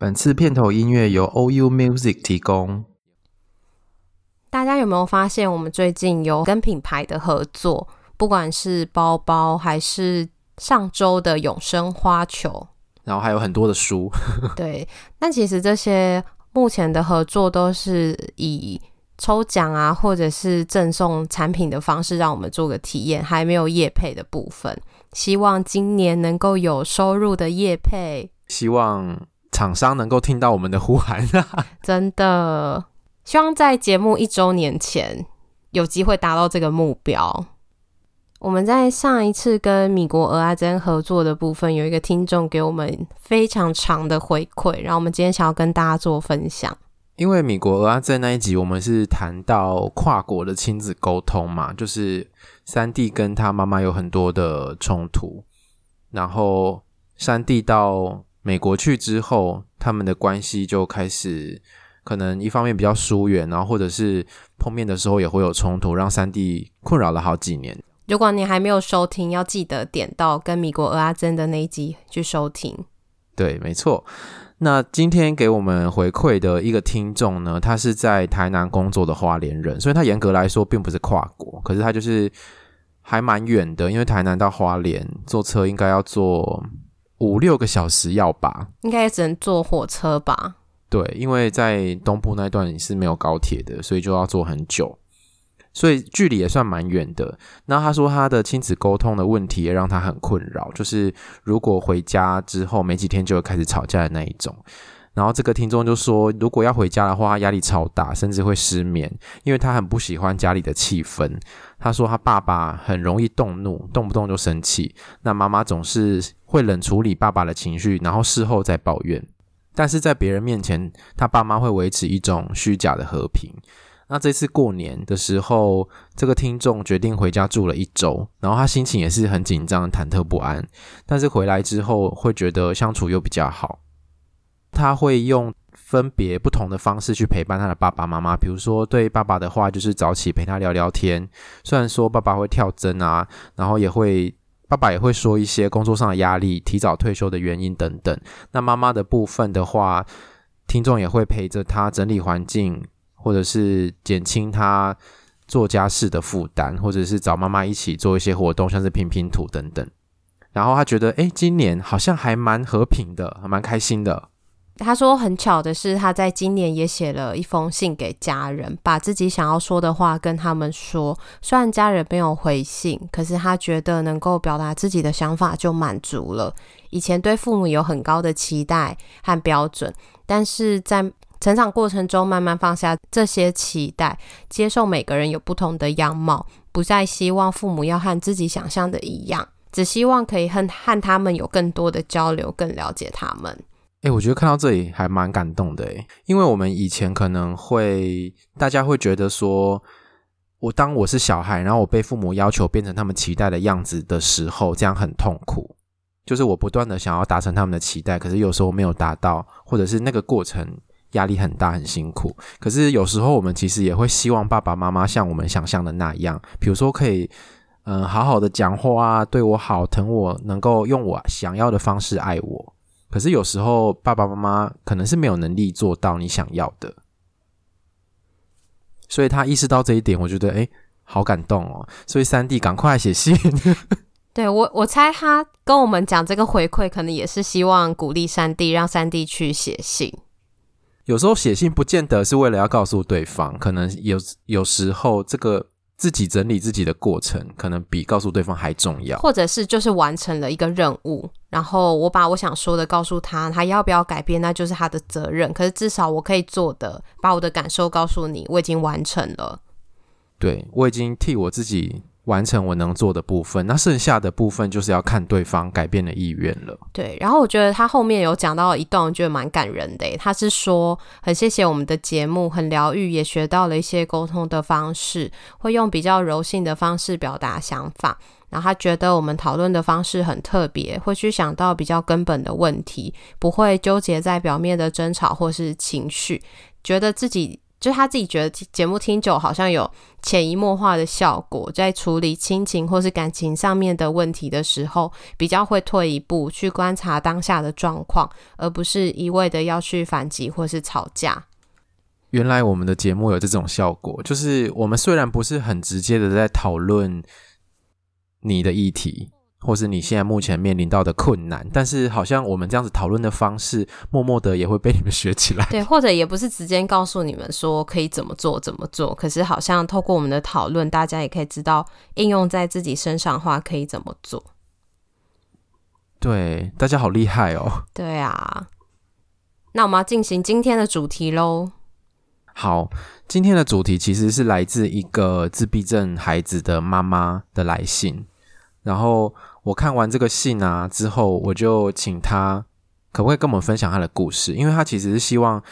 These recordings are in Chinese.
本次片头音乐由 OU Music 提供。大家有没有发现，我们最近有跟品牌的合作，不管是包包，还是上周的永生花球，然后还有很多的书。对，但其实这些目前的合作都是以抽奖啊，或者是赠送产品的方式，让我们做个体验，还没有业配的部分。希望今年能够有收入的业配，希望。厂商能够听到我们的呼喊，真的希望在节目一周年前有机会达到这个目标。我们在上一次跟米国俄阿珍合作的部分，有一个听众给我们非常长的回馈，然后我们今天想要跟大家做分享。因为米国俄阿珍那一集，我们是谈到跨国的亲子沟通嘛，就是三弟跟他妈妈有很多的冲突，然后三弟到。美国去之后，他们的关系就开始可能一方面比较疏远，然后或者是碰面的时候也会有冲突，让三弟困扰了好几年。如果你还没有收听，要记得点到跟米国俄阿珍的那一集去收听。对，没错。那今天给我们回馈的一个听众呢，他是在台南工作的花莲人，所以他严格来说并不是跨国，可是他就是还蛮远的，因为台南到花莲坐车应该要坐。五六个小时要吧，应该也只能坐火车吧。对，因为在东部那段是没有高铁的，所以就要坐很久，所以距离也算蛮远的。那他说他的亲子沟通的问题也让他很困扰，就是如果回家之后没几天就会开始吵架的那一种。然后这个听众就说，如果要回家的话，压力超大，甚至会失眠，因为他很不喜欢家里的气氛。他说他爸爸很容易动怒，动不动就生气。那妈妈总是会冷处理爸爸的情绪，然后事后再抱怨。但是在别人面前，他爸妈会维持一种虚假的和平。那这次过年的时候，这个听众决定回家住了一周，然后他心情也是很紧张、忐忑不安。但是回来之后，会觉得相处又比较好。他会用分别不同的方式去陪伴他的爸爸妈妈，比如说对爸爸的话就是早起陪他聊聊天。虽然说爸爸会跳针啊，然后也会爸爸也会说一些工作上的压力、提早退休的原因等等。那妈妈的部分的话，听众也会陪着他整理环境，或者是减轻他做家事的负担，或者是找妈妈一起做一些活动，像是拼拼图等等。然后他觉得，诶，今年好像还蛮和平的，还蛮开心的。他说：“很巧的是，他在今年也写了一封信给家人，把自己想要说的话跟他们说。虽然家人没有回信，可是他觉得能够表达自己的想法就满足了。以前对父母有很高的期待和标准，但是在成长过程中慢慢放下这些期待，接受每个人有不同的样貌，不再希望父母要和自己想象的一样，只希望可以和和他们有更多的交流，更了解他们。”诶，我觉得看到这里还蛮感动的诶，因为我们以前可能会，大家会觉得说，我当我是小孩，然后我被父母要求变成他们期待的样子的时候，这样很痛苦。就是我不断的想要达成他们的期待，可是有时候没有达到，或者是那个过程压力很大，很辛苦。可是有时候我们其实也会希望爸爸妈妈像我们想象的那样，比如说可以，嗯，好好的讲话啊，对我好，疼我，能够用我想要的方式爱我。可是有时候爸爸妈妈可能是没有能力做到你想要的，所以他意识到这一点，我觉得诶，好感动哦。所以三弟赶快写信。对，我，我猜他跟我们讲这个回馈，可能也是希望鼓励三弟，让三弟去写信。有时候写信不见得是为了要告诉对方，可能有有时候这个。自己整理自己的过程，可能比告诉对方还重要，或者是就是完成了一个任务，然后我把我想说的告诉他，他要不要改变，那就是他的责任。可是至少我可以做的，把我的感受告诉你，我已经完成了。对，我已经替我自己完成我能做的部分，那剩下的部分就是要看对方改变的意愿了。对，然后我觉得他后面有讲到一段，我觉得蛮感人的。他是说很谢谢我们的节目，很疗愈，也学到了一些沟通的方式，会用比较柔性的方式表达想法。然后他觉得我们讨论的方式很特别，会去想到比较根本的问题，不会纠结在表面的争吵或是情绪，觉得自己。就他自己觉得节目听久好像有潜移默化的效果，在处理亲情或是感情上面的问题的时候，比较会退一步去观察当下的状况，而不是一味的要去反击或是吵架。原来我们的节目有这种效果，就是我们虽然不是很直接的在讨论你的议题。或是你现在目前面临到的困难，但是好像我们这样子讨论的方式，默默的也会被你们学起来。对，或者也不是直接告诉你们说可以怎么做怎么做，可是好像透过我们的讨论，大家也可以知道应用在自己身上的话可以怎么做。对，大家好厉害哦。对啊，那我们要进行今天的主题喽。好，今天的主题其实是来自一个自闭症孩子的妈妈的来信，然后。我看完这个信啊之后，我就请他可不可以跟我们分享他的故事？因为他其实是希望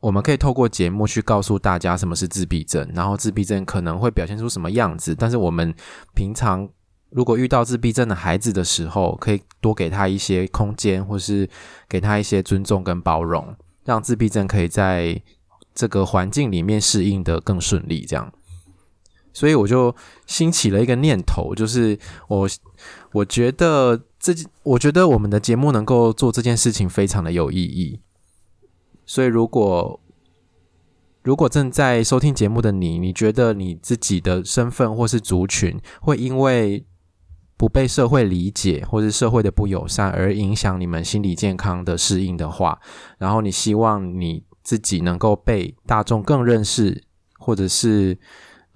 我们可以透过节目去告诉大家什么是自闭症，然后自闭症可能会表现出什么样子。但是我们平常如果遇到自闭症的孩子的时候，可以多给他一些空间，或是给他一些尊重跟包容，让自闭症可以在这个环境里面适应的更顺利。这样，所以我就兴起了一个念头，就是我。我觉得这，我觉得我们的节目能够做这件事情非常的有意义。所以，如果如果正在收听节目的你，你觉得你自己的身份或是族群会因为不被社会理解，或是社会的不友善而影响你们心理健康的适应的话，然后你希望你自己能够被大众更认识，或者是。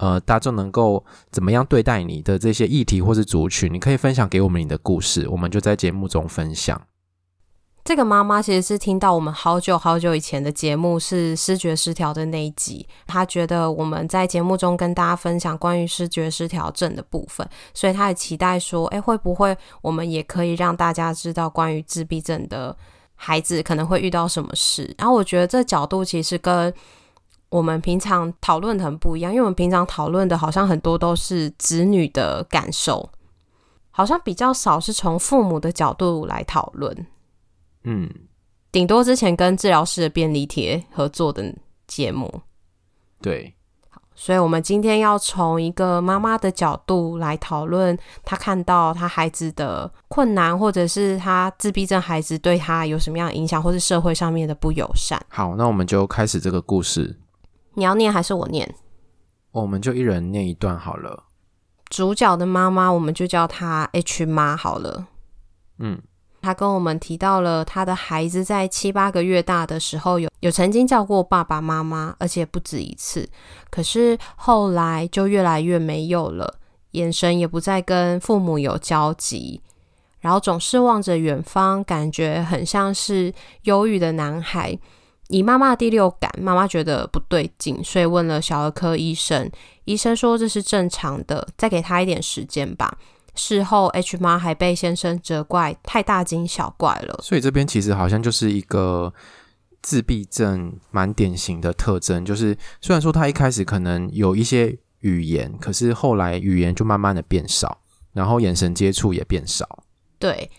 呃，大众能够怎么样对待你的这些议题或是族群，你可以分享给我们你的故事，我们就在节目中分享。这个妈妈其实是听到我们好久好久以前的节目是视觉失调的那一集，她觉得我们在节目中跟大家分享关于视觉失调症的部分，所以她也期待说，诶，会不会我们也可以让大家知道关于自闭症的孩子可能会遇到什么事？然后我觉得这角度其实跟我们平常讨论的很不一样，因为我们平常讨论的好像很多都是子女的感受，好像比较少是从父母的角度来讨论。嗯，顶多之前跟治疗师的便利贴合作的节目。对，好，所以我们今天要从一个妈妈的角度来讨论，她看到她孩子的困难，或者是她自闭症孩子对她有什么样的影响，或是社会上面的不友善。好，那我们就开始这个故事。你要念还是我念？我们就一人念一段好了。主角的妈妈，我们就叫她 H 妈好了。嗯，她跟我们提到了她的孩子在七八个月大的时候有，有有曾经叫过爸爸妈妈，而且不止一次。可是后来就越来越没有了，眼神也不再跟父母有交集，然后总是望着远方，感觉很像是忧郁的男孩。以妈妈的第六感，妈妈觉得不对劲，所以问了小儿科医生。医生说这是正常的，再给他一点时间吧。事后，H 妈还被先生责怪太大惊小怪了。所以这边其实好像就是一个自闭症蛮典型的特征，就是虽然说他一开始可能有一些语言，可是后来语言就慢慢的变少，然后眼神接触也变少。对，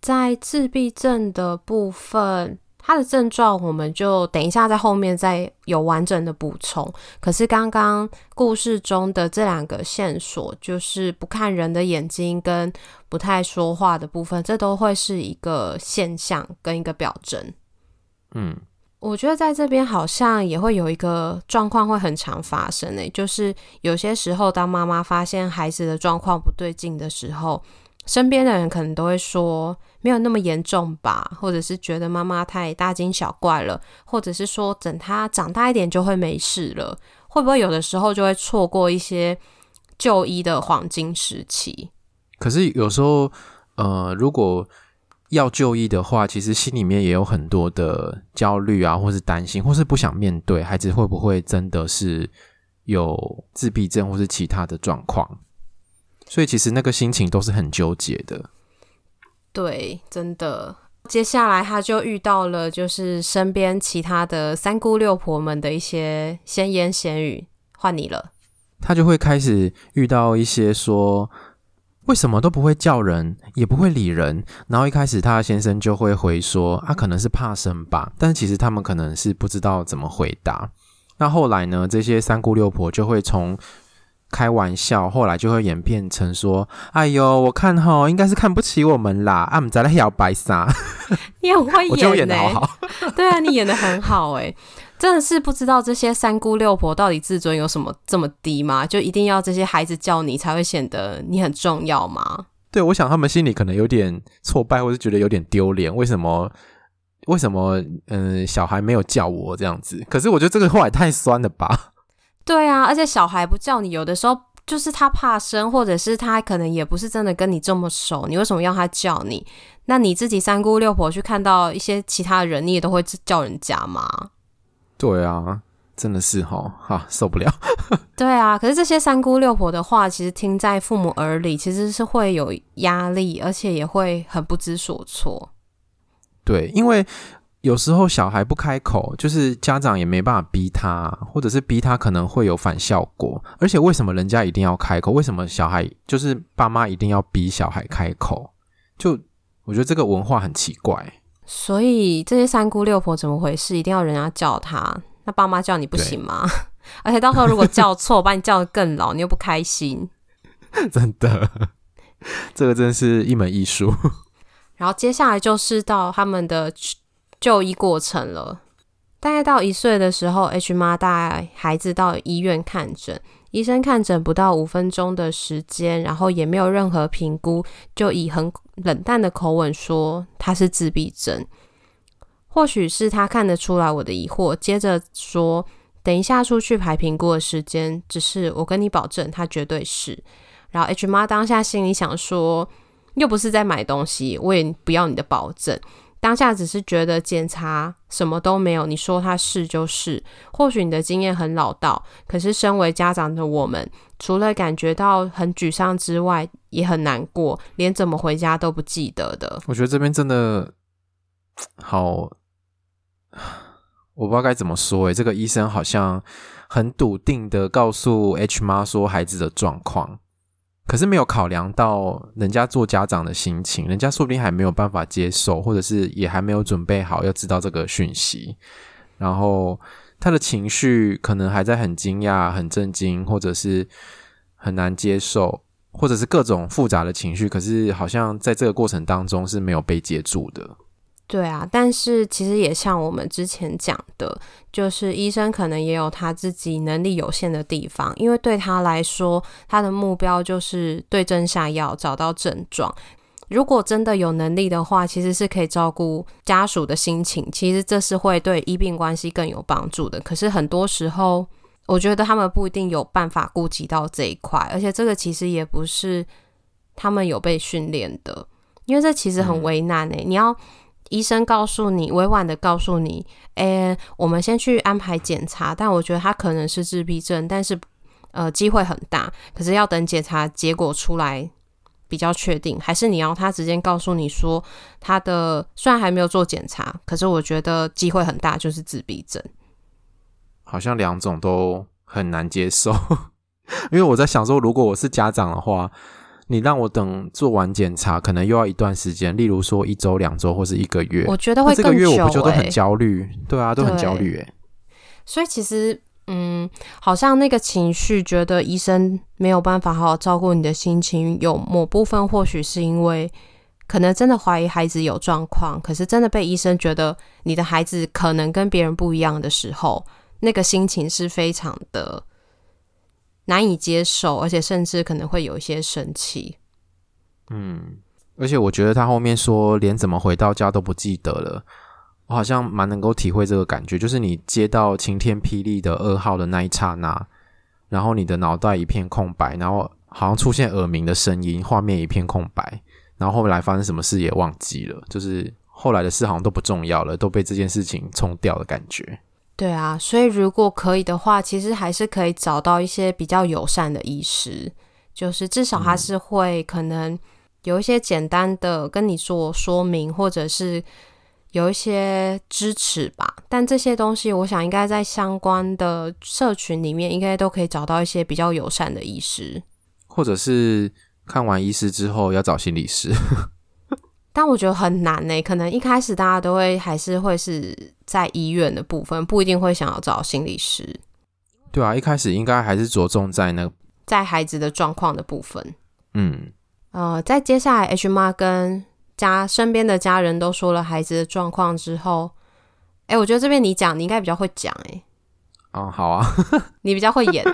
在自闭症的部分。他的症状，我们就等一下在后面再有完整的补充。可是刚刚故事中的这两个线索，就是不看人的眼睛跟不太说话的部分，这都会是一个现象跟一个表征。嗯，我觉得在这边好像也会有一个状况会很常发生诶，就是有些时候当妈妈发现孩子的状况不对劲的时候，身边的人可能都会说。没有那么严重吧，或者是觉得妈妈太大惊小怪了，或者是说等他长大一点就会没事了，会不会有的时候就会错过一些就医的黄金时期？可是有时候，呃，如果要就医的话，其实心里面也有很多的焦虑啊，或是担心，或是不想面对孩子会不会真的是有自闭症或是其他的状况。所以其实那个心情都是很纠结的。对，真的。接下来他就遇到了，就是身边其他的三姑六婆们的一些闲言闲语。换你了，他就会开始遇到一些说，为什么都不会叫人，也不会理人。然后一开始他先生就会回说，啊，可能是怕生吧。但是其实他们可能是不知道怎么回答。那后来呢，这些三姑六婆就会从。开玩笑，后来就会演变成说：“哎呦，我看哈，应该是看不起我们啦。”啊，我们在那摇白纱，你很会演、欸，我就演的好好。对啊，你演的很好哎、欸，真的是不知道这些三姑六婆到底自尊有什么这么低吗？就一定要这些孩子叫你才会显得你很重要吗？对，我想他们心里可能有点挫败，或是觉得有点丢脸。为什么？为什么？嗯、呃，小孩没有叫我这样子？可是我觉得这个话也太酸了吧。对啊，而且小孩不叫你，有的时候就是他怕生，或者是他可能也不是真的跟你这么熟，你为什么要他叫你？那你自己三姑六婆去看到一些其他人，你也都会叫人家吗？对啊，真的是齁，哈，受不了。对啊，可是这些三姑六婆的话，其实听在父母耳里，其实是会有压力，而且也会很不知所措。对，因为。有时候小孩不开口，就是家长也没办法逼他，或者是逼他可能会有反效果。而且为什么人家一定要开口？为什么小孩就是爸妈一定要逼小孩开口？就我觉得这个文化很奇怪。所以这些三姑六婆怎么回事？一定要人家叫他？那爸妈叫你不行吗？而且到时候如果叫错，把你叫得更老，你又不开心。真的，这个真是一门艺术。然后接下来就是到他们的。就医过程了，大概到一岁的时候，H 妈带孩子到医院看诊，医生看诊不到五分钟的时间，然后也没有任何评估，就以很冷淡的口吻说他是自闭症。或许是他看得出来我的疑惑，接着说等一下出去排评估的时间，只是我跟你保证，他绝对是。然后 H 妈当下心里想说，又不是在买东西，我也不要你的保证。当下只是觉得检查什么都没有，你说他是就是。或许你的经验很老道，可是身为家长的我们，除了感觉到很沮丧之外，也很难过，连怎么回家都不记得的。我觉得这边真的好，我不知道该怎么说诶，这个医生好像很笃定的告诉 H 妈说孩子的状况。可是没有考量到人家做家长的心情，人家说不定还没有办法接受，或者是也还没有准备好要知道这个讯息，然后他的情绪可能还在很惊讶、很震惊，或者是很难接受，或者是各种复杂的情绪，可是好像在这个过程当中是没有被接住的。对啊，但是其实也像我们之前讲的，就是医生可能也有他自己能力有限的地方，因为对他来说，他的目标就是对症下药，找到症状。如果真的有能力的话，其实是可以照顾家属的心情，其实这是会对医病关系更有帮助的。可是很多时候，我觉得他们不一定有办法顾及到这一块，而且这个其实也不是他们有被训练的，因为这其实很为难诶、欸，你要。医生告诉你，委婉的告诉你，诶，我们先去安排检查，但我觉得他可能是自闭症，但是呃机会很大，可是要等检查结果出来比较确定，还是你要他直接告诉你说他的虽然还没有做检查，可是我觉得机会很大就是自闭症，好像两种都很难接受，因为我在想说，如果我是家长的话。你让我等做完检查，可能又要一段时间，例如说一周、两周或是一个月。我觉得会更久。这个月我不就都很焦虑？对啊，都很焦虑哎。所以其实，嗯，好像那个情绪，觉得医生没有办法好好照顾你的心情，有某部分或许是因为可能真的怀疑孩子有状况，可是真的被医生觉得你的孩子可能跟别人不一样的时候，那个心情是非常的。难以接受，而且甚至可能会有一些生气。嗯，而且我觉得他后面说连怎么回到家都不记得了，我好像蛮能够体会这个感觉。就是你接到晴天霹雳的噩耗的那一刹那，然后你的脑袋一片空白，然后好像出现耳鸣的声音，画面一片空白，然后后来发生什么事也忘记了，就是后来的事好像都不重要了，都被这件事情冲掉的感觉。对啊，所以如果可以的话，其实还是可以找到一些比较友善的医师，就是至少他是会可能有一些简单的跟你做说明，或者是有一些支持吧。但这些东西，我想应该在相关的社群里面，应该都可以找到一些比较友善的医师，或者是看完医师之后要找心理师。但我觉得很难呢，可能一开始大家都会还是会是在医院的部分，不一定会想要找心理师。对啊，一开始应该还是着重在那在孩子的状况的部分。嗯，呃，在接下来 H 妈跟家身边的家人都说了孩子的状况之后，哎，我觉得这边你讲，你应该比较会讲，哎。哦，好啊，你比较会演。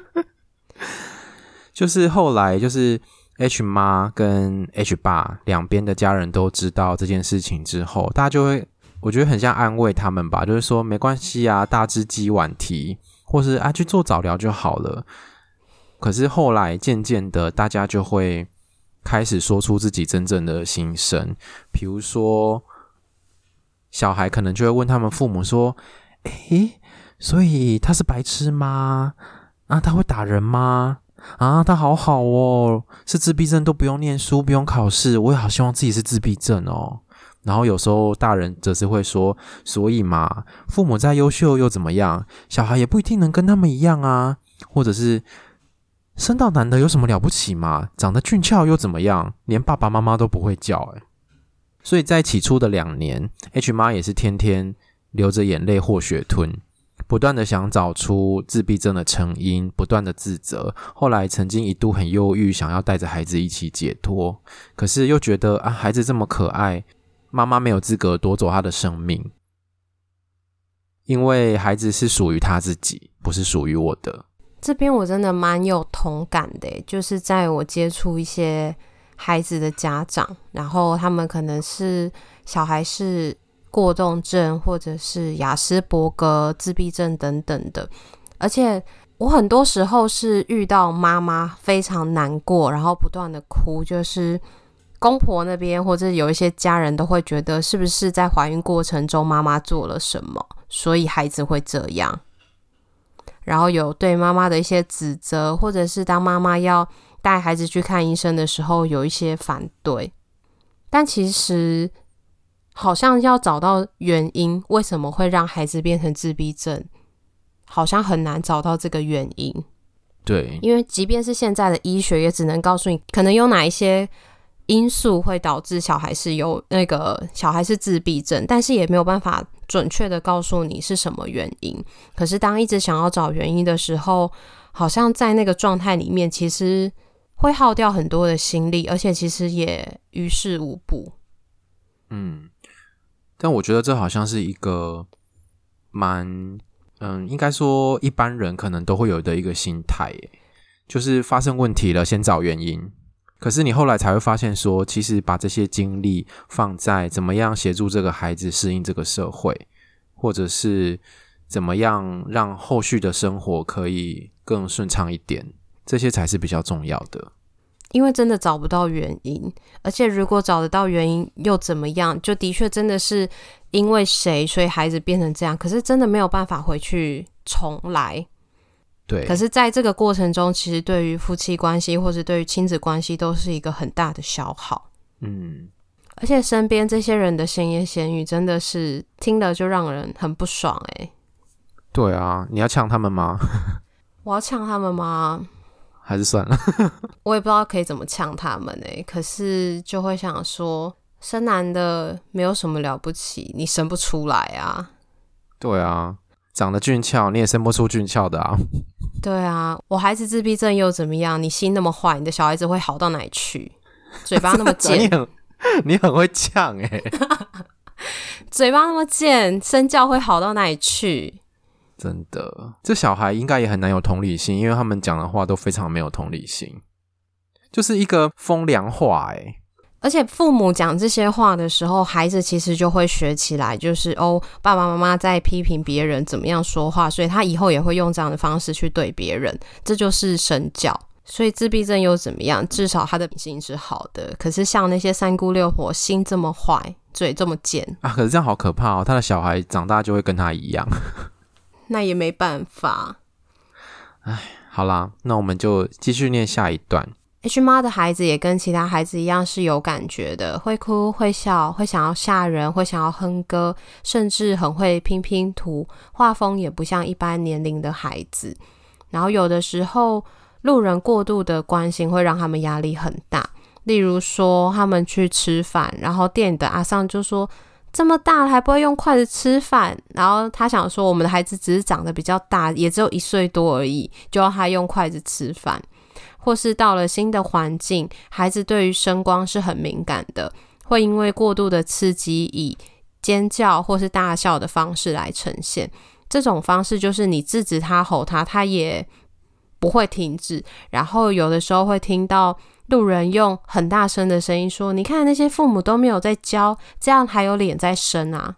就是后来就是 H 妈跟 H 爸两边的家人都知道这件事情之后，大家就会我觉得很像安慰他们吧，就是说没关系啊，大只鸡晚啼，或是啊去做早疗就好了。可是后来渐渐的，大家就会开始说出自己真正的心声，比如说小孩可能就会问他们父母说：“诶，所以他是白痴吗？啊，他会打人吗？”啊，他好好哦，是自闭症都不用念书，不用考试，我也好希望自己是自闭症哦。然后有时候大人则是会说，所以嘛，父母再优秀又怎么样？小孩也不一定能跟他们一样啊。或者是生到男的有什么了不起嘛？长得俊俏又怎么样？连爸爸妈妈都不会叫诶。所以在起初的两年，H 妈也是天天流着眼泪或血吞。不断的想找出自闭症的成因，不断的自责。后来曾经一度很忧郁，想要带着孩子一起解脱，可是又觉得啊，孩子这么可爱，妈妈没有资格夺走他的生命，因为孩子是属于他自己，不是属于我的。这边我真的蛮有同感的，就是在我接触一些孩子的家长，然后他们可能是小孩是。过动症，或者是雅斯伯格自闭症等等的，而且我很多时候是遇到妈妈非常难过，然后不断的哭，就是公婆那边或者有一些家人都会觉得是不是在怀孕过程中妈妈做了什么，所以孩子会这样，然后有对妈妈的一些指责，或者是当妈妈要带孩子去看医生的时候有一些反对，但其实。好像要找到原因，为什么会让孩子变成自闭症？好像很难找到这个原因。对，因为即便是现在的医学，也只能告诉你可能有哪一些因素会导致小孩是有那个小孩是自闭症，但是也没有办法准确的告诉你是什么原因。可是当一直想要找原因的时候，好像在那个状态里面，其实会耗掉很多的心力，而且其实也于事无补。嗯。但我觉得这好像是一个蛮，嗯，应该说一般人可能都会有的一个心态，就是发生问题了，先找原因。可是你后来才会发现说，其实把这些精力放在怎么样协助这个孩子适应这个社会，或者是怎么样让后续的生活可以更顺畅一点，这些才是比较重要的。因为真的找不到原因，而且如果找得到原因又怎么样？就的确真的是因为谁，所以孩子变成这样。可是真的没有办法回去重来。对。可是在这个过程中，其实对于夫妻关系或者对于亲子关系都是一个很大的消耗。嗯。而且身边这些人的闲言闲语，真的是听了就让人很不爽诶。对啊，你要呛他们吗？我要呛他们吗？还是算了，我也不知道可以怎么呛他们呢、欸。可是就会想说，生男的没有什么了不起，你生不出来啊。对啊，长得俊俏，你也生不出俊俏的啊。对啊，我孩子自闭症又怎么样？你心那么坏，你的小孩子会好到哪里去？嘴巴那么贱，你很你很会呛哎、欸，嘴巴那么贱，身教会好到哪里去？真的，这小孩应该也很难有同理心，因为他们讲的话都非常没有同理心，就是一个风凉话哎。而且父母讲这些话的时候，孩子其实就会学起来，就是哦，爸爸妈妈在批评别人怎么样说话，所以他以后也会用这样的方式去对别人，这就是身教。所以自闭症又怎么样？至少他的心是好的。可是像那些三姑六婆，心这么坏，嘴这么贱啊！可是这样好可怕哦，他的小孩长大就会跟他一样。那也没办法。哎，好啦，那我们就继续念下一段。H 妈的孩子也跟其他孩子一样是有感觉的，会哭、会笑、会想要吓人、会想要哼歌，甚至很会拼拼图，画风也不像一般年龄的孩子。然后有的时候，路人过度的关心会让他们压力很大。例如说，他们去吃饭，然后店里的阿桑就说：“这么大了还不会用筷子吃饭。”然后他想说，我们的孩子只是长得比较大，也只有一岁多而已，就要他用筷子吃饭。或是到了新的环境，孩子对于声光是很敏感的，会因为过度的刺激，以尖叫或是大笑的方式来呈现。这种方式就是你制止他、吼他，他也不会停止。然后有的时候会听到路人用很大声的声音说：“你看那些父母都没有在教，这样还有脸在生啊？”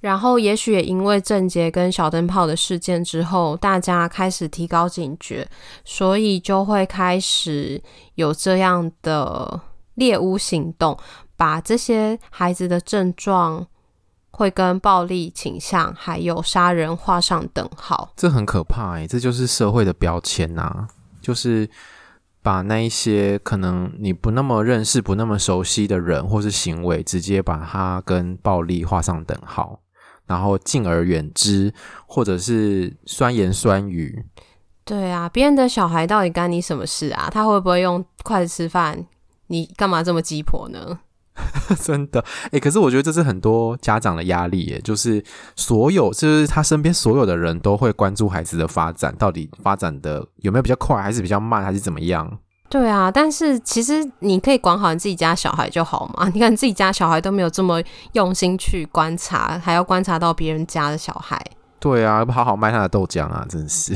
然后，也许也因为郑杰跟小灯泡的事件之后，大家开始提高警觉，所以就会开始有这样的猎巫行动，把这些孩子的症状会跟暴力倾向还有杀人画上等号。这很可怕哎，这就是社会的标签呐、啊，就是把那一些可能你不那么认识、不那么熟悉的人或是行为，直接把它跟暴力画上等号。然后敬而远之，或者是酸言酸语。对啊，别人的小孩到底干你什么事啊？他会不会用筷子吃饭？你干嘛这么鸡婆呢？真的，哎、欸，可是我觉得这是很多家长的压力耶，就是所有，就是他身边所有的人都会关注孩子的发展，到底发展的有没有比较快，还是比较慢，还是怎么样？对啊，但是其实你可以管好你自己家小孩就好嘛。你看你自己家小孩都没有这么用心去观察，还要观察到别人家的小孩。对啊，不好好卖他的豆浆啊，真是。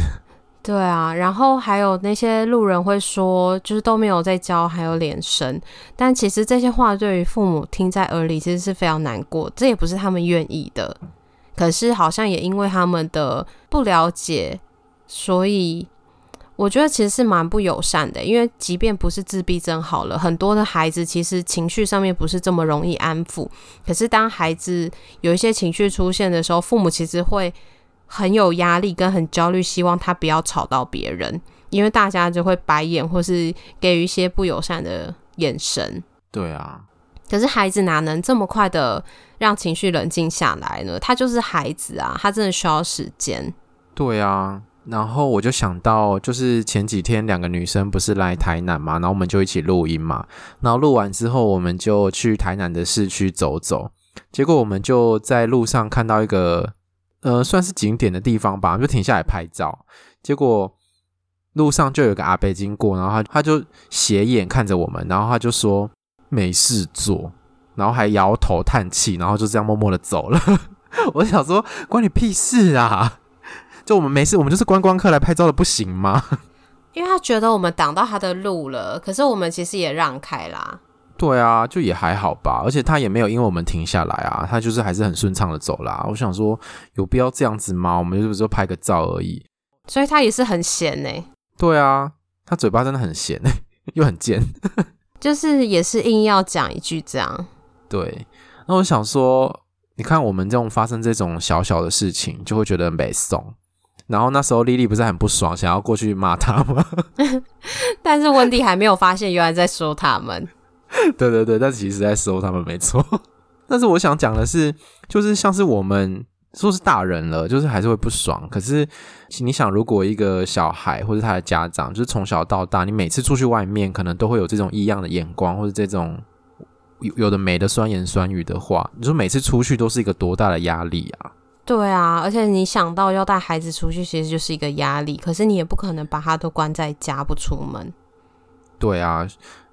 对啊，然后还有那些路人会说，就是都没有在教，还有脸生。但其实这些话对于父母听在耳里，其实是非常难过。这也不是他们愿意的，可是好像也因为他们的不了解，所以。我觉得其实是蛮不友善的，因为即便不是自闭症好了，很多的孩子其实情绪上面不是这么容易安抚。可是当孩子有一些情绪出现的时候，父母其实会很有压力跟很焦虑，希望他不要吵到别人，因为大家就会白眼或是给予一些不友善的眼神。对啊，可是孩子哪能这么快的让情绪冷静下来呢？他就是孩子啊，他真的需要时间。对啊。然后我就想到，就是前几天两个女生不是来台南嘛，然后我们就一起录音嘛。然后录完之后，我们就去台南的市区走走。结果我们就在路上看到一个，呃，算是景点的地方吧，就停下来拍照。结果路上就有个阿伯经过，然后他他就斜眼看着我们，然后他就说没事做，然后还摇头叹气，然后就这样默默的走了。我想说，关你屁事啊！就我们没事，我们就是观光客来拍照的，不行吗？因为他觉得我们挡到他的路了，可是我们其实也让开啦。对啊，就也还好吧，而且他也没有因为我们停下来啊，他就是还是很顺畅的走啦。我想说，有必要这样子吗？我们就是说拍个照而已。所以他也是很闲呢、欸。对啊，他嘴巴真的很闲 又很贱，就是也是硬要讲一句这样。对，那我想说，你看我们这种发生这种小小的事情，就会觉得很没送。然后那时候莉莉不是很不爽，想要过去骂他吗？但是温蒂还没有发现，原来在说他们。对对对，但其实在收他们没错。但是我想讲的是，就是像是我们说是大人了，就是还是会不爽。可是你想，如果一个小孩或者他的家长，就是从小到大，你每次出去外面，可能都会有这种异样的眼光，或者这种有有的没的酸言酸语的话，你说每次出去都是一个多大的压力啊？对啊，而且你想到要带孩子出去，其实就是一个压力。可是你也不可能把他都关在家不出门。对啊，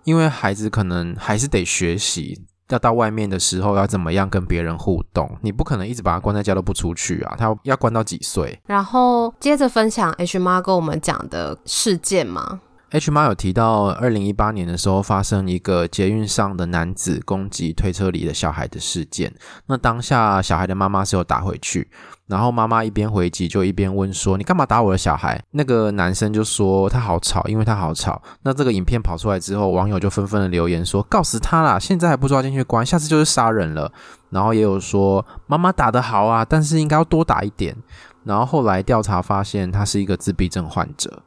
因为孩子可能还是得学习，要到外面的时候要怎么样跟别人互动。你不可能一直把他关在家都不出去啊，他要关到几岁？然后接着分享 H 妈跟我们讲的事件吗。H 妈有提到，二零一八年的时候发生一个捷运上的男子攻击推车里的小孩的事件。那当下小孩的妈妈是有打回去，然后妈妈一边回击就一边问说：“你干嘛打我的小孩？”那个男生就说：“他好吵，因为他好吵。”那这个影片跑出来之后，网友就纷纷的留言说：“告死他啦！现在还不抓进去关，下次就是杀人了。”然后也有说：“妈妈打得好啊，但是应该要多打一点。”然后后来调查发现，他是一个自闭症患者。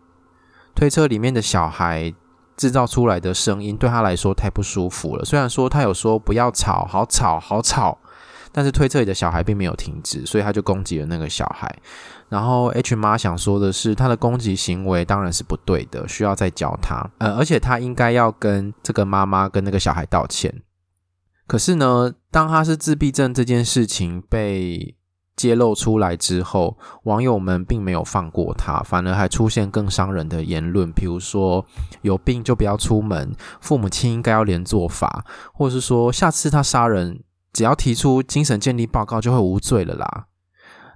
推车里面的小孩制造出来的声音对他来说太不舒服了。虽然说他有说不要吵，好吵，好吵，但是推车里的小孩并没有停止，所以他就攻击了那个小孩。然后 H 妈想说的是，他的攻击行为当然是不对的，需要再教他。呃，而且他应该要跟这个妈妈跟那个小孩道歉。可是呢，当他是自闭症这件事情被揭露出来之后，网友们并没有放过他，反而还出现更伤人的言论，比如说有病就不要出门，父母亲应该要连坐法，或是说下次他杀人，只要提出精神鉴定报告就会无罪了啦。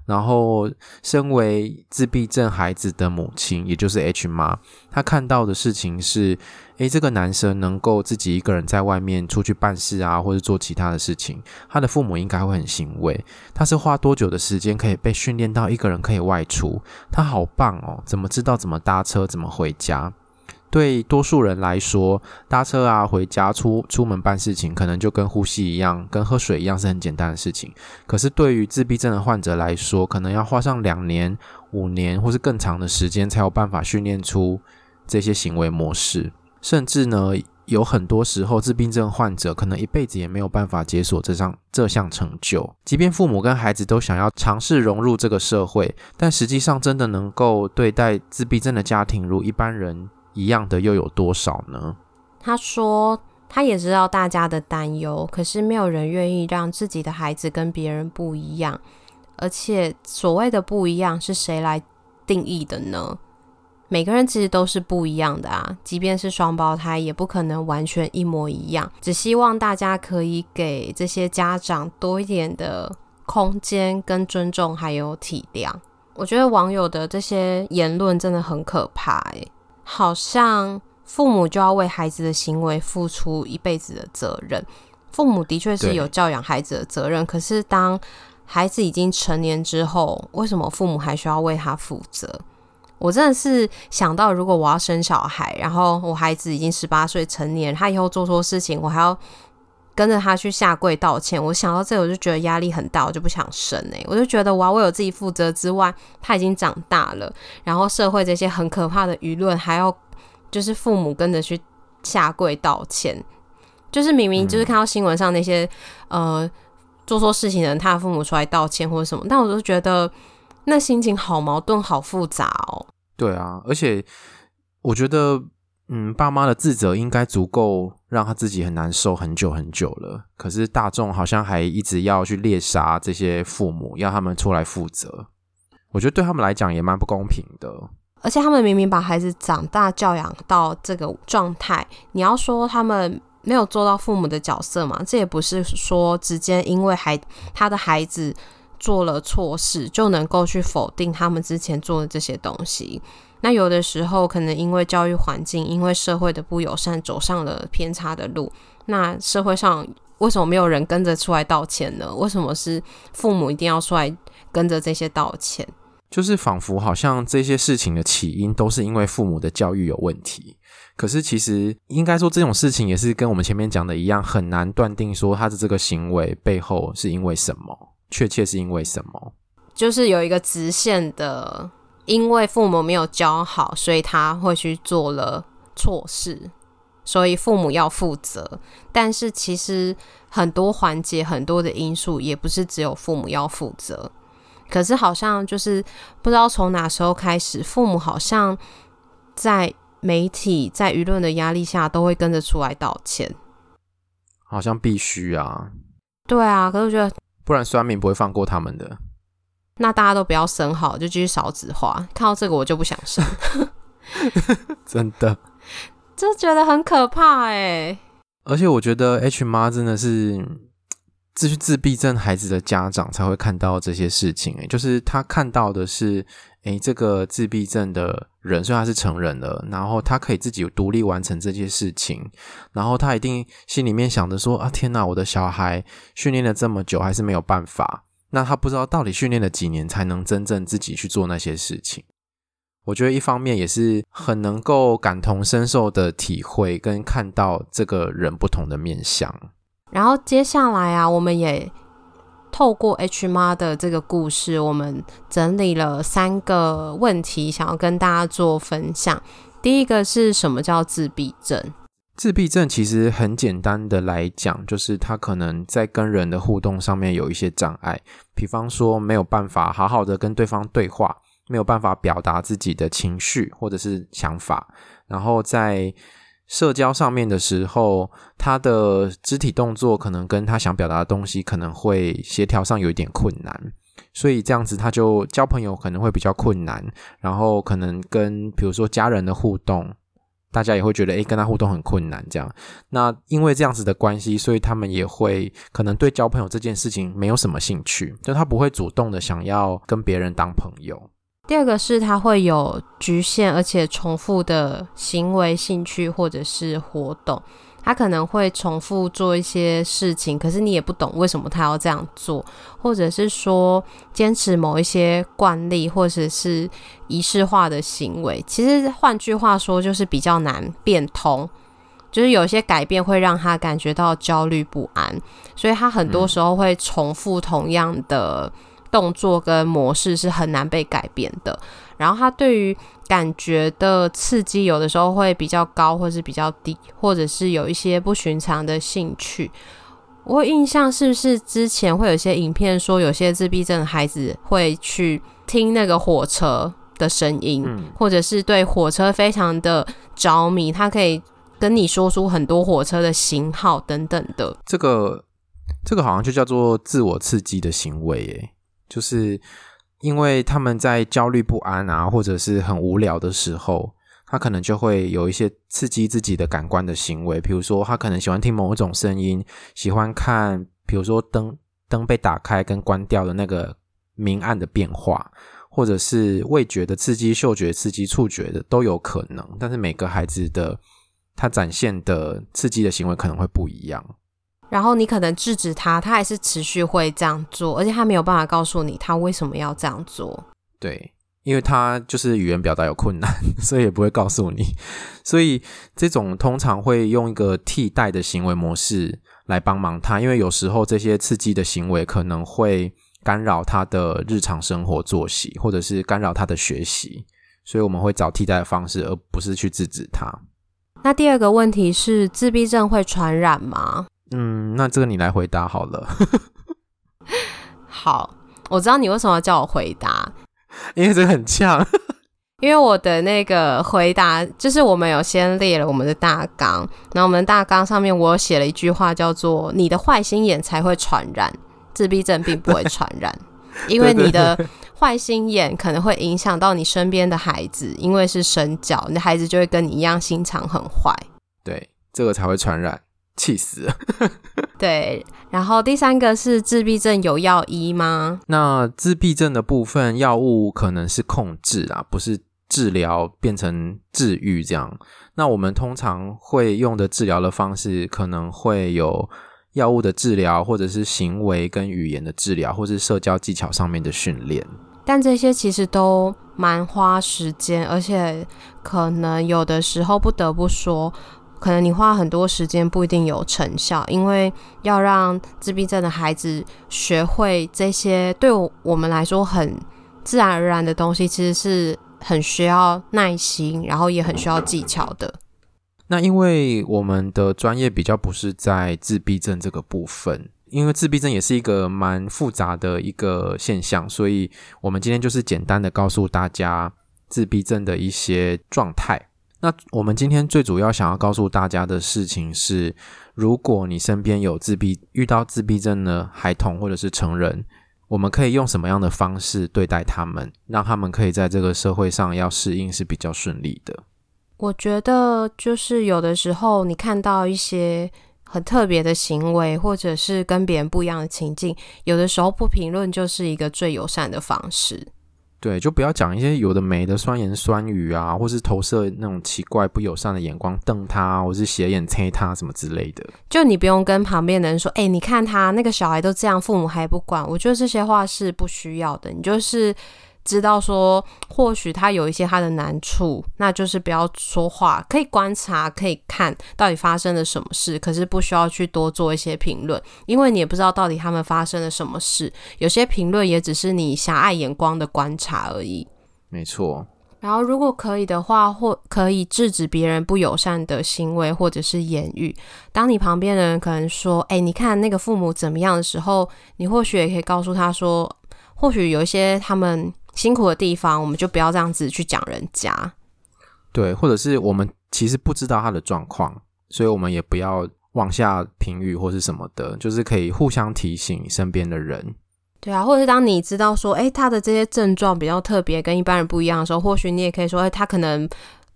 然后，身为自闭症孩子的母亲，也就是 H 妈，她看到的事情是：诶，这个男生能够自己一个人在外面出去办事啊，或者做其他的事情，他的父母应该会很欣慰。他是花多久的时间可以被训练到一个人可以外出？他好棒哦！怎么知道怎么搭车，怎么回家？对多数人来说，搭车啊、回家、出出门办事情，可能就跟呼吸一样，跟喝水一样，是很简单的事情。可是对于自闭症的患者来说，可能要花上两年、五年，或是更长的时间，才有办法训练出这些行为模式。甚至呢，有很多时候，自闭症患者可能一辈子也没有办法解锁这项这项成就。即便父母跟孩子都想要尝试融入这个社会，但实际上真的能够对待自闭症的家庭如一般人一样的又有多少呢？他说，他也知道大家的担忧，可是没有人愿意让自己的孩子跟别人不一样。而且，所谓的不一样是谁来定义的呢？每个人其实都是不一样的啊，即便是双胞胎，也不可能完全一模一样。只希望大家可以给这些家长多一点的空间、跟尊重，还有体谅。我觉得网友的这些言论真的很可怕欸。好像父母就要为孩子的行为付出一辈子的责任。父母的确是有教养孩子的责任，可是当孩子已经成年之后，为什么父母还需要为他负责？我真的是想到，如果我要生小孩，然后我孩子已经十八岁成年，他以后做错事情，我还要。跟着他去下跪道歉，我想到这，我就觉得压力很大，我就不想生哎、欸，我就觉得我要为我自己负责之外，他已经长大了，然后社会这些很可怕的舆论，还要就是父母跟着去下跪道歉，就是明明就是看到新闻上那些、嗯、呃做错事情的人，他的父母出来道歉或者什么，但我就觉得那心情好矛盾，好复杂哦。对啊，而且我觉得。嗯，爸妈的自责应该足够让他自己很难受很久很久了。可是大众好像还一直要去猎杀这些父母，要他们出来负责。我觉得对他们来讲也蛮不公平的。而且他们明明把孩子长大教养到这个状态，你要说他们没有做到父母的角色嘛？这也不是说直接因为孩他的孩子做了错事就能够去否定他们之前做的这些东西。那有的时候可能因为教育环境，因为社会的不友善，走上了偏差的路。那社会上为什么没有人跟着出来道歉呢？为什么是父母一定要出来跟着这些道歉？就是仿佛好像这些事情的起因都是因为父母的教育有问题。可是其实应该说这种事情也是跟我们前面讲的一样，很难断定说他的这个行为背后是因为什么，确切是因为什么？就是有一个直线的。因为父母没有教好，所以他会去做了错事，所以父母要负责。但是其实很多环节、很多的因素，也不是只有父母要负责。可是好像就是不知道从哪时候开始，父母好像在媒体、在舆论的压力下，都会跟着出来道歉。好像必须啊。对啊，可是我觉得，不然酸民不会放过他们的。那大家都不要生好，就继续少子化。看到这个，我就不想生。真的，就觉得很可怕哎。而且我觉得 H 妈真的是自自闭症孩子的家长才会看到这些事情哎，就是他看到的是哎，这个自闭症的人，虽然他是成人了，然后他可以自己独立完成这些事情，然后他一定心里面想着说啊，天哪，我的小孩训练了这么久，还是没有办法。那他不知道到底训练了几年才能真正自己去做那些事情。我觉得一方面也是很能够感同身受的体会跟看到这个人不同的面相。然后接下来啊，我们也透过 H 妈的这个故事，我们整理了三个问题，想要跟大家做分享。第一个是什么叫自闭症？自闭症其实很简单的来讲，就是他可能在跟人的互动上面有一些障碍，比方说没有办法好好的跟对方对话，没有办法表达自己的情绪或者是想法，然后在社交上面的时候，他的肢体动作可能跟他想表达的东西可能会协调上有一点困难，所以这样子他就交朋友可能会比较困难，然后可能跟比如说家人的互动。大家也会觉得，诶，跟他互动很困难，这样。那因为这样子的关系，所以他们也会可能对交朋友这件事情没有什么兴趣，就他不会主动的想要跟别人当朋友。第二个是他会有局限而且重复的行为、兴趣或者是活动。他可能会重复做一些事情，可是你也不懂为什么他要这样做，或者是说坚持某一些惯例，或者是仪式化的行为。其实换句话说，就是比较难变通，就是有些改变会让他感觉到焦虑不安，所以他很多时候会重复同样的动作跟模式，是很难被改变的。然后他对于感觉的刺激，有的时候会比较高，或是比较低，或者是有一些不寻常的兴趣。我印象是不是之前会有一些影片说，有些自闭症的孩子会去听那个火车的声音，嗯，或者是对火车非常的着迷，他可以跟你说出很多火车的型号等等的。这个这个好像就叫做自我刺激的行为，诶，就是。因为他们在焦虑不安啊，或者是很无聊的时候，他可能就会有一些刺激自己的感官的行为，比如说他可能喜欢听某一种声音，喜欢看，比如说灯灯被打开跟关掉的那个明暗的变化，或者是味觉的刺激、嗅觉刺激、触觉的都有可能。但是每个孩子的他展现的刺激的行为可能会不一样。然后你可能制止他，他还是持续会这样做，而且他没有办法告诉你他为什么要这样做。对，因为他就是语言表达有困难，所以也不会告诉你。所以这种通常会用一个替代的行为模式来帮忙他，因为有时候这些刺激的行为可能会干扰他的日常生活作息，或者是干扰他的学习，所以我们会找替代的方式，而不是去制止他。那第二个问题是，自闭症会传染吗？嗯，那这个你来回答好了。好，我知道你为什么要叫我回答，因为这个很呛。因为我的那个回答就是我们有先列了我们的大纲，然后我们的大纲上面我写了一句话叫做“你的坏心眼才会传染，自闭症并不会传染”，因为你的坏心眼可能会影响到你身边的孩子，因为是身教，你的孩子就会跟你一样心肠很坏。对，这个才会传染。气死了！对，然后第三个是自闭症有药医吗？那自闭症的部分，药物可能是控制啊，不是治疗变成治愈这样。那我们通常会用的治疗的方式，可能会有药物的治疗，或者是行为跟语言的治疗，或是社交技巧上面的训练。但这些其实都蛮花时间，而且可能有的时候不得不说。可能你花很多时间不一定有成效，因为要让自闭症的孩子学会这些对我们来说很自然而然的东西，其实是很需要耐心，然后也很需要技巧的。那因为我们的专业比较不是在自闭症这个部分，因为自闭症也是一个蛮复杂的一个现象，所以我们今天就是简单的告诉大家自闭症的一些状态。那我们今天最主要想要告诉大家的事情是，如果你身边有自闭、遇到自闭症的孩童或者是成人，我们可以用什么样的方式对待他们，让他们可以在这个社会上要适应是比较顺利的。我觉得就是有的时候你看到一些很特别的行为，或者是跟别人不一样的情境，有的时候不评论就是一个最友善的方式。对，就不要讲一些有的没的酸言酸语啊，或是投射那种奇怪不友善的眼光瞪他，或是斜眼猜他什么之类的。就你不用跟旁边的人说，哎、你看他那个小孩都这样，父母还不管。我觉得这些话是不需要的。你就是。知道说，或许他有一些他的难处，那就是不要说话，可以观察，可以看到底发生了什么事，可是不需要去多做一些评论，因为你也不知道到底他们发生了什么事。有些评论也只是你狭隘眼光的观察而已。没错。然后，如果可以的话，或可以制止别人不友善的行为或者是言语。当你旁边的人可能说：“哎，你看那个父母怎么样”的时候，你或许也可以告诉他说：“或许有一些他们辛苦的地方，我们就不要这样子去讲人家。”对，或者是我们其实不知道他的状况，所以我们也不要妄下评语或是什么的，就是可以互相提醒身边的人。对啊，或者是当你知道说，哎，他的这些症状比较特别，跟一般人不一样的时候，或许你也可以说，哎，他可能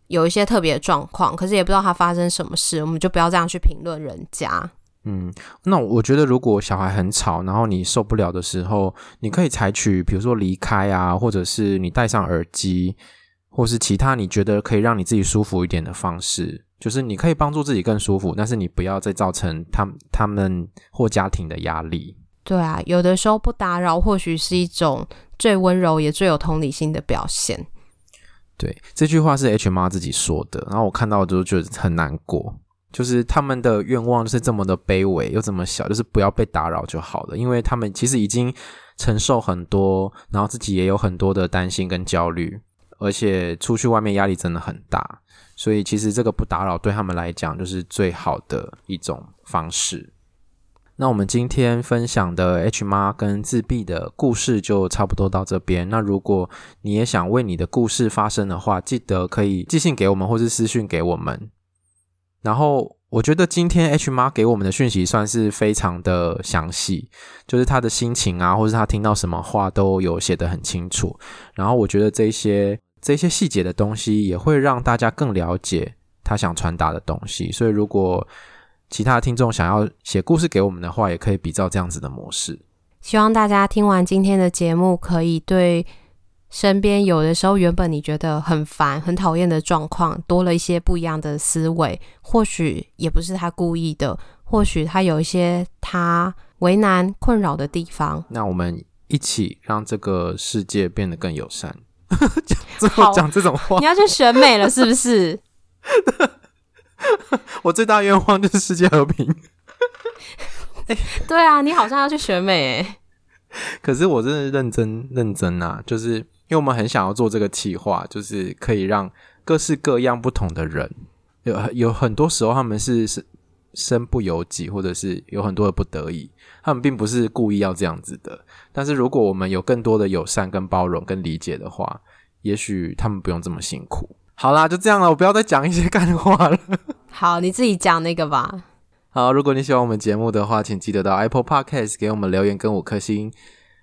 有一些特别的状况，可是也不知道他发生什么事，我们就不要这样去评论人家。嗯，那我觉得如果小孩很吵，然后你受不了的时候，你可以采取，比如说离开啊，或者是你戴上耳机，或是其他你觉得可以让你自己舒服一点的方式，就是你可以帮助自己更舒服，但是你不要再造成他他们或家庭的压力。对啊，有的时候不打扰，或许是一种最温柔也最有同理心的表现。对，这句话是 H 妈自己说的，然后我看到就觉得很难过，就是他们的愿望就是这么的卑微又这么小，就是不要被打扰就好了，因为他们其实已经承受很多，然后自己也有很多的担心跟焦虑，而且出去外面压力真的很大，所以其实这个不打扰对他们来讲就是最好的一种方式。那我们今天分享的 H 妈跟自闭的故事就差不多到这边。那如果你也想为你的故事发声的话，记得可以寄信给我们，或是私讯给我们。然后我觉得今天 H 妈给我们的讯息算是非常的详细，就是她的心情啊，或是她听到什么话都有写得很清楚。然后我觉得这些这些细节的东西也会让大家更了解她想传达的东西。所以如果其他听众想要写故事给我们的话，也可以比照这样子的模式。希望大家听完今天的节目，可以对身边有的时候原本你觉得很烦、很讨厌的状况，多了一些不一样的思维。或许也不是他故意的，或许他有一些他为难、困扰的地方。那我们一起让这个世界变得更友善。最后讲这种话，你要去选美了是不是？我最大愿望就是世界和平。对啊，你好像要去选美诶。可是我真的认真认真啊，就是因为我们很想要做这个企划，就是可以让各式各样不同的人，有有很多时候他们是身身不由己，或者是有很多的不得已，他们并不是故意要这样子的。但是如果我们有更多的友善、跟包容、跟理解的话，也许他们不用这么辛苦。好啦，就这样了，我不要再讲一些 干话了。好，你自己讲那个吧。好，如果你喜欢我们节目的话，请记得到 Apple Podcast 给我们留言跟五颗星，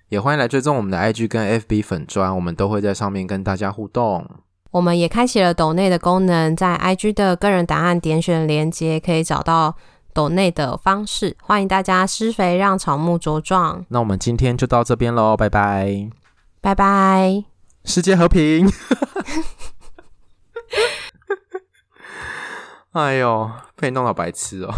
也欢迎来追踪我们的 IG 跟 FB 粉砖，我们都会在上面跟大家互动。我们也开启了抖内的功能，在 IG 的个人档案点选连接，可以找到抖内的方式。欢迎大家施肥，让草木茁壮。那我们今天就到这边喽，拜拜，拜拜，世界和平。哎呦，被你弄到白痴哦。